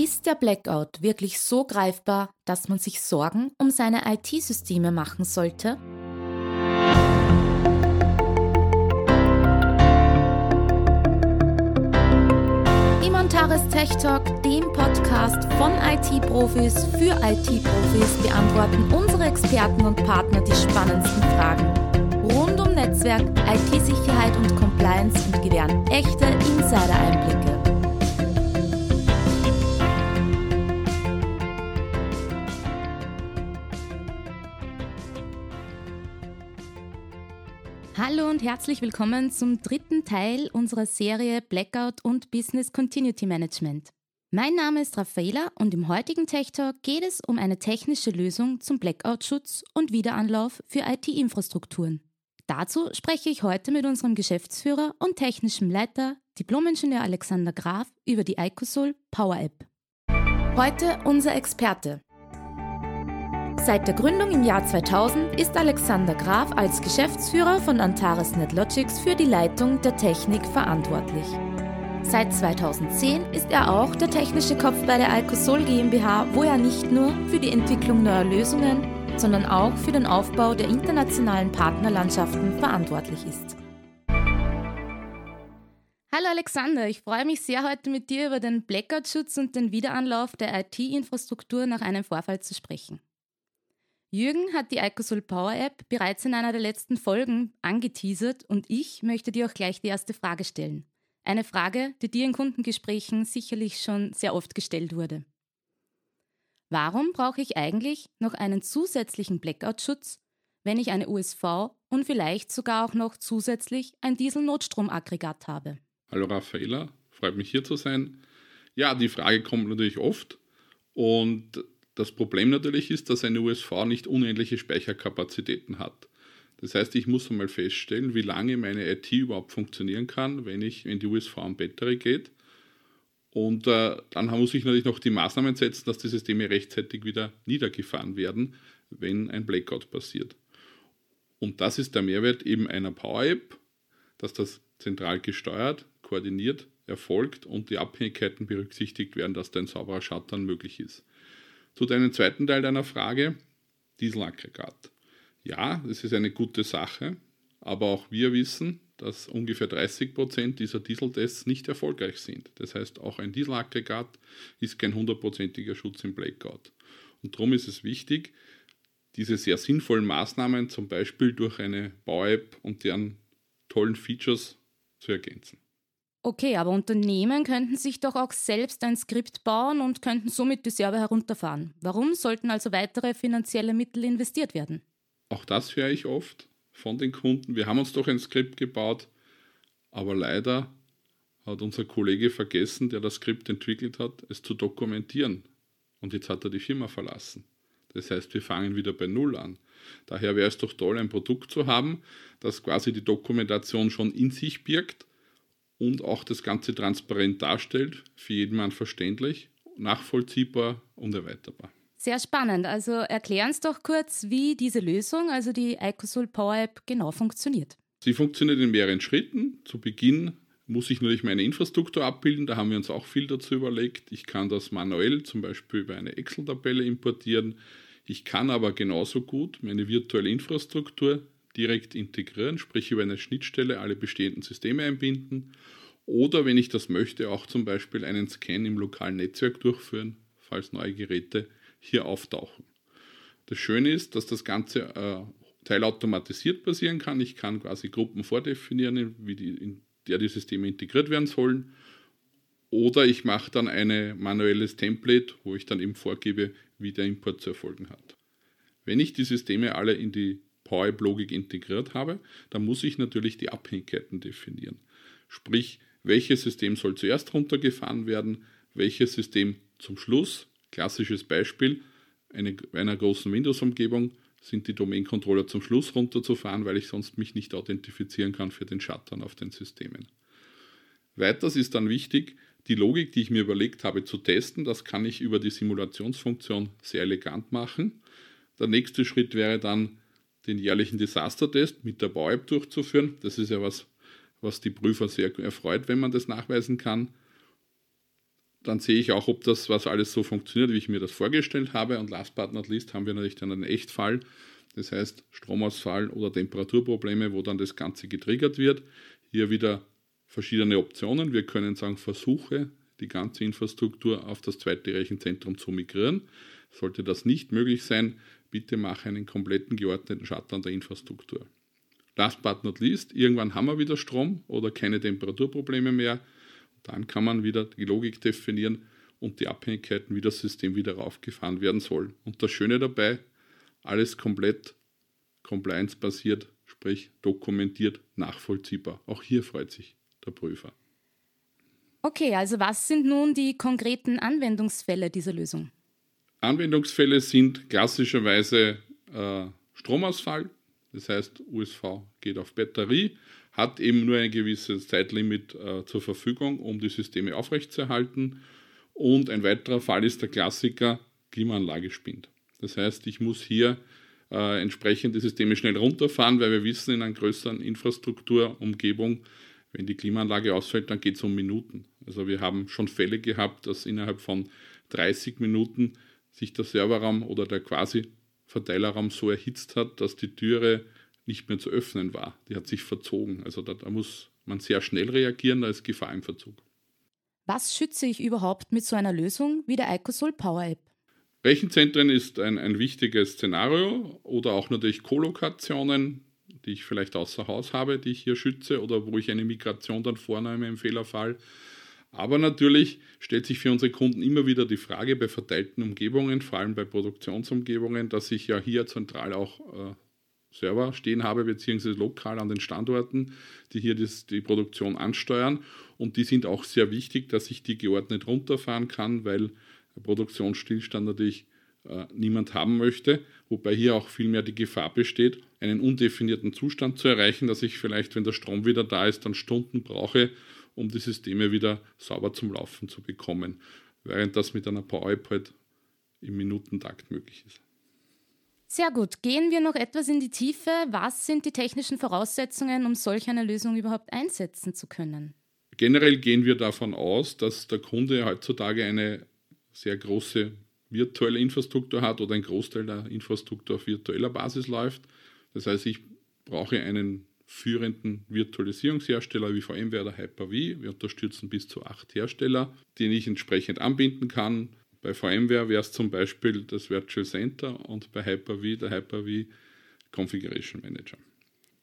Ist der Blackout wirklich so greifbar, dass man sich Sorgen um seine IT-Systeme machen sollte? Imontares Tech Talk, dem Podcast von IT-Profis für IT-Profis, beantworten unsere Experten und Partner die spannendsten Fragen rund um Netzwerk, IT-Sicherheit und Compliance und gewähren echte Insider-Einblicke. Hallo und herzlich willkommen zum dritten Teil unserer Serie Blackout und Business Continuity Management. Mein Name ist Raffaela und im heutigen Tech Talk geht es um eine technische Lösung zum Blackout-Schutz und Wiederanlauf für IT-Infrastrukturen. Dazu spreche ich heute mit unserem Geschäftsführer und technischem Leiter, Diplomingenieur Alexander Graf, über die Icosol Power App. Heute unser Experte, Seit der Gründung im Jahr 2000 ist Alexander Graf als Geschäftsführer von Antares NetLogics für die Leitung der Technik verantwortlich. Seit 2010 ist er auch der technische Kopf bei der Alcosol GmbH, wo er nicht nur für die Entwicklung neuer Lösungen, sondern auch für den Aufbau der internationalen Partnerlandschaften verantwortlich ist. Hallo Alexander, ich freue mich sehr, heute mit dir über den Blackout-Schutz und den Wiederanlauf der IT-Infrastruktur nach einem Vorfall zu sprechen. Jürgen hat die Icosol Power App bereits in einer der letzten Folgen angeteasert und ich möchte dir auch gleich die erste Frage stellen. Eine Frage, die dir in Kundengesprächen sicherlich schon sehr oft gestellt wurde. Warum brauche ich eigentlich noch einen zusätzlichen Blackout-Schutz, wenn ich eine USV und vielleicht sogar auch noch zusätzlich ein Diesel-Notstromaggregat habe? Hallo Raffaela, freut mich hier zu sein. Ja, die Frage kommt natürlich oft und das Problem natürlich ist, dass eine USV nicht unendliche Speicherkapazitäten hat. Das heißt, ich muss einmal feststellen, wie lange meine IT überhaupt funktionieren kann, wenn ich in die USV am Battery geht. Und äh, dann muss ich natürlich noch die Maßnahmen setzen, dass die Systeme rechtzeitig wieder niedergefahren werden, wenn ein Blackout passiert. Und das ist der Mehrwert eben einer Power-App, dass das zentral gesteuert, koordiniert erfolgt und die Abhängigkeiten berücksichtigt werden, dass da ein sauberer Shutdown möglich ist. Zu deinem zweiten Teil deiner Frage, Dieselaggregat. Ja, das ist eine gute Sache, aber auch wir wissen, dass ungefähr 30 Prozent dieser Dieseltests nicht erfolgreich sind. Das heißt, auch ein Dieselaggregat ist kein hundertprozentiger Schutz im Blackout. Und darum ist es wichtig, diese sehr sinnvollen Maßnahmen zum Beispiel durch eine Bau-App und deren tollen Features zu ergänzen. Okay, aber Unternehmen könnten sich doch auch selbst ein Skript bauen und könnten somit die Server herunterfahren. Warum sollten also weitere finanzielle Mittel investiert werden? Auch das höre ich oft von den Kunden. Wir haben uns doch ein Skript gebaut, aber leider hat unser Kollege vergessen, der das Skript entwickelt hat, es zu dokumentieren. Und jetzt hat er die Firma verlassen. Das heißt, wir fangen wieder bei Null an. Daher wäre es doch toll, ein Produkt zu haben, das quasi die Dokumentation schon in sich birgt und auch das Ganze transparent darstellt, für jeden Mann verständlich, nachvollziehbar und erweiterbar. Sehr spannend. Also erklären Sie doch kurz, wie diese Lösung, also die Icosol Power App, genau funktioniert. Sie funktioniert in mehreren Schritten. Zu Beginn muss ich natürlich meine Infrastruktur abbilden. Da haben wir uns auch viel dazu überlegt. Ich kann das manuell zum Beispiel über eine Excel-Tabelle importieren. Ich kann aber genauso gut meine virtuelle Infrastruktur direkt integrieren, sprich über eine Schnittstelle alle bestehenden Systeme einbinden oder wenn ich das möchte, auch zum Beispiel einen Scan im lokalen Netzwerk durchführen, falls neue Geräte hier auftauchen. Das Schöne ist, dass das Ganze äh, teilautomatisiert passieren kann. Ich kann quasi Gruppen vordefinieren, wie die, in der die Systeme integriert werden sollen. Oder ich mache dann ein manuelles Template, wo ich dann eben vorgebe, wie der Import zu erfolgen hat. Wenn ich die Systeme alle in die PowerApp-Logik integriert habe, dann muss ich natürlich die Abhängigkeiten definieren. Sprich, welches System soll zuerst runtergefahren werden, welches System zum Schluss. Klassisches Beispiel eine, einer großen Windows-Umgebung sind die Domain-Controller zum Schluss runterzufahren, weil ich sonst mich nicht authentifizieren kann für den Shutdown auf den Systemen. Weiters ist dann wichtig, die Logik, die ich mir überlegt habe, zu testen. Das kann ich über die Simulationsfunktion sehr elegant machen. Der nächste Schritt wäre dann, den jährlichen Disaster-Test mit der Bau-App durchzuführen. Das ist ja was, was die Prüfer sehr erfreut, wenn man das nachweisen kann. dann sehe ich auch, ob das was alles so funktioniert, wie ich mir das vorgestellt habe. Und last but not least haben wir natürlich dann einen Echtfall, das heißt Stromausfall oder Temperaturprobleme, wo dann das Ganze getriggert wird. Hier wieder verschiedene Optionen. Wir können sagen, versuche die ganze Infrastruktur auf das zweite Rechenzentrum zu migrieren. Sollte das nicht möglich sein, bitte mache einen kompletten geordneten Shutdown der Infrastruktur. Last but not least, irgendwann haben wir wieder Strom oder keine Temperaturprobleme mehr. Dann kann man wieder die Logik definieren und die Abhängigkeiten, wie das System wieder raufgefahren werden soll. Und das Schöne dabei, alles komplett compliance-basiert, sprich dokumentiert, nachvollziehbar. Auch hier freut sich der Prüfer. Okay, also was sind nun die konkreten Anwendungsfälle dieser Lösung? Anwendungsfälle sind klassischerweise äh, Stromausfall, das heißt USV geht auf Batterie, hat eben nur ein gewisses Zeitlimit äh, zur Verfügung, um die Systeme aufrechtzuerhalten. Und ein weiterer Fall ist der Klassiker Klimaanlage spinnt. Das heißt, ich muss hier äh, entsprechend die Systeme schnell runterfahren, weil wir wissen, in einer größeren Infrastrukturumgebung, wenn die Klimaanlage ausfällt, dann geht es um Minuten. Also wir haben schon Fälle gehabt, dass innerhalb von 30 Minuten sich der Serverraum oder der quasi Verteilerraum so erhitzt hat, dass die Türe nicht mehr zu öffnen war. Die hat sich verzogen. Also da, da muss man sehr schnell reagieren, da ist Gefahr im Verzug. Was schütze ich überhaupt mit so einer Lösung wie der IcoSol Power App? Rechenzentren ist ein, ein wichtiges Szenario oder auch natürlich Kolokationen, die ich vielleicht außer Haus habe, die ich hier schütze oder wo ich eine Migration dann vornehme im Fehlerfall. Aber natürlich stellt sich für unsere Kunden immer wieder die Frage bei verteilten Umgebungen, vor allem bei Produktionsumgebungen, dass ich ja hier zentral auch äh, Server stehen habe, beziehungsweise lokal an den Standorten, die hier das, die Produktion ansteuern. Und die sind auch sehr wichtig, dass ich die geordnet runterfahren kann, weil Produktionsstillstand natürlich äh, niemand haben möchte. Wobei hier auch vielmehr die Gefahr besteht, einen undefinierten Zustand zu erreichen, dass ich vielleicht, wenn der Strom wieder da ist, dann Stunden brauche, um die Systeme wieder sauber zum Laufen zu bekommen, während das mit einer Power-App halt im Minutentakt möglich ist. Sehr gut. Gehen wir noch etwas in die Tiefe. Was sind die technischen Voraussetzungen, um solch eine Lösung überhaupt einsetzen zu können? Generell gehen wir davon aus, dass der Kunde heutzutage eine sehr große virtuelle Infrastruktur hat oder ein Großteil der Infrastruktur auf virtueller Basis läuft. Das heißt, ich brauche einen führenden Virtualisierungshersteller wie VMware oder Hyper-V. Wir unterstützen bis zu acht Hersteller, den ich entsprechend anbinden kann. Bei VMware wäre es zum Beispiel das Virtual Center und bei Hyper-V der Hyper-V Configuration Manager.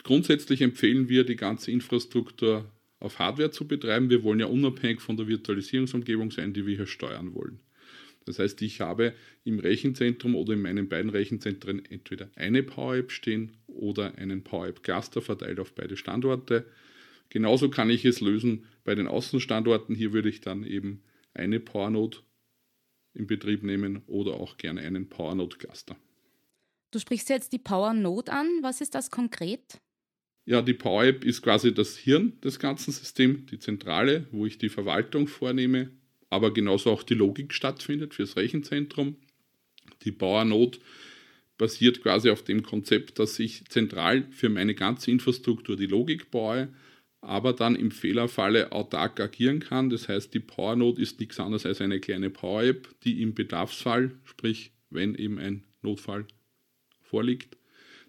Grundsätzlich empfehlen wir, die ganze Infrastruktur auf Hardware zu betreiben. Wir wollen ja unabhängig von der Virtualisierungsumgebung sein, die wir hier steuern wollen. Das heißt, ich habe im Rechenzentrum oder in meinen beiden Rechenzentren entweder eine Power App stehen oder einen Power App Cluster verteilt auf beide Standorte. Genauso kann ich es lösen bei den Außenstandorten. Hier würde ich dann eben eine Power Node in Betrieb nehmen oder auch gerne einen Power Node Cluster. Du sprichst jetzt die Power Node an. Was ist das konkret? Ja, die Power App ist quasi das Hirn des ganzen Systems, die Zentrale, wo ich die Verwaltung vornehme, aber genauso auch die Logik stattfindet fürs Rechenzentrum. Die Bauernot basiert quasi auf dem Konzept, dass ich zentral für meine ganze Infrastruktur die Logik baue, aber dann im Fehlerfalle autark agieren kann. Das heißt, die PowerNode ist nichts anderes als eine kleine Power-App, die im Bedarfsfall, sprich wenn eben ein Notfall vorliegt,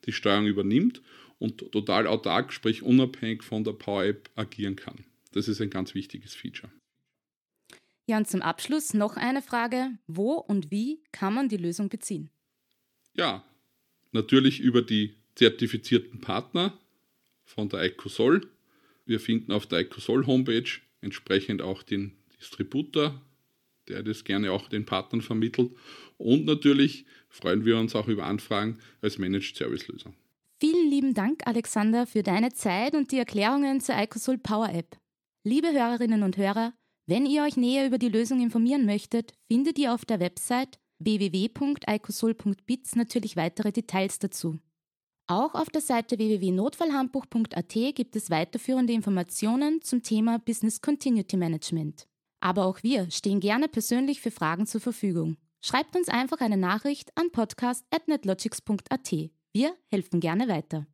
die Steuerung übernimmt und total autark, sprich unabhängig von der Power-App agieren kann. Das ist ein ganz wichtiges Feature. Ja, und zum Abschluss noch eine Frage. Wo und wie kann man die Lösung beziehen? Ja, natürlich über die zertifizierten Partner von der Ecosol. Wir finden auf der Ecosol Homepage entsprechend auch den Distributor, der das gerne auch den Partnern vermittelt. Und natürlich freuen wir uns auch über Anfragen als Managed Service Lösung. Vielen lieben Dank, Alexander, für deine Zeit und die Erklärungen zur Ecosol Power App. Liebe Hörerinnen und Hörer, wenn ihr euch näher über die Lösung informieren möchtet, findet ihr auf der Website www.icosol.bits natürlich weitere Details dazu. Auch auf der Seite www.notfallhandbuch.at gibt es weiterführende Informationen zum Thema Business Continuity Management. Aber auch wir stehen gerne persönlich für Fragen zur Verfügung. Schreibt uns einfach eine Nachricht an podcast.netlogics.at. Wir helfen gerne weiter.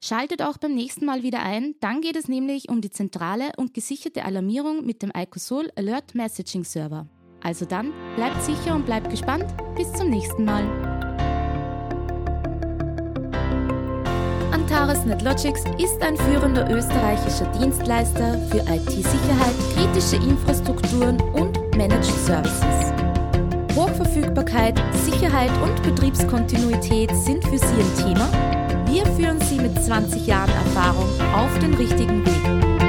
Schaltet auch beim nächsten Mal wieder ein, dann geht es nämlich um die zentrale und gesicherte Alarmierung mit dem Icosol Alert Messaging Server. Also dann, bleibt sicher und bleibt gespannt. Bis zum nächsten Mal. Antares NetLogics ist ein führender österreichischer Dienstleister für IT-Sicherheit, kritische Infrastrukturen und Managed Services. Hochverfügbarkeit, Sicherheit und Betriebskontinuität sind für Sie ein Thema? Wir führen Sie mit 20 Jahren Erfahrung auf den richtigen Weg.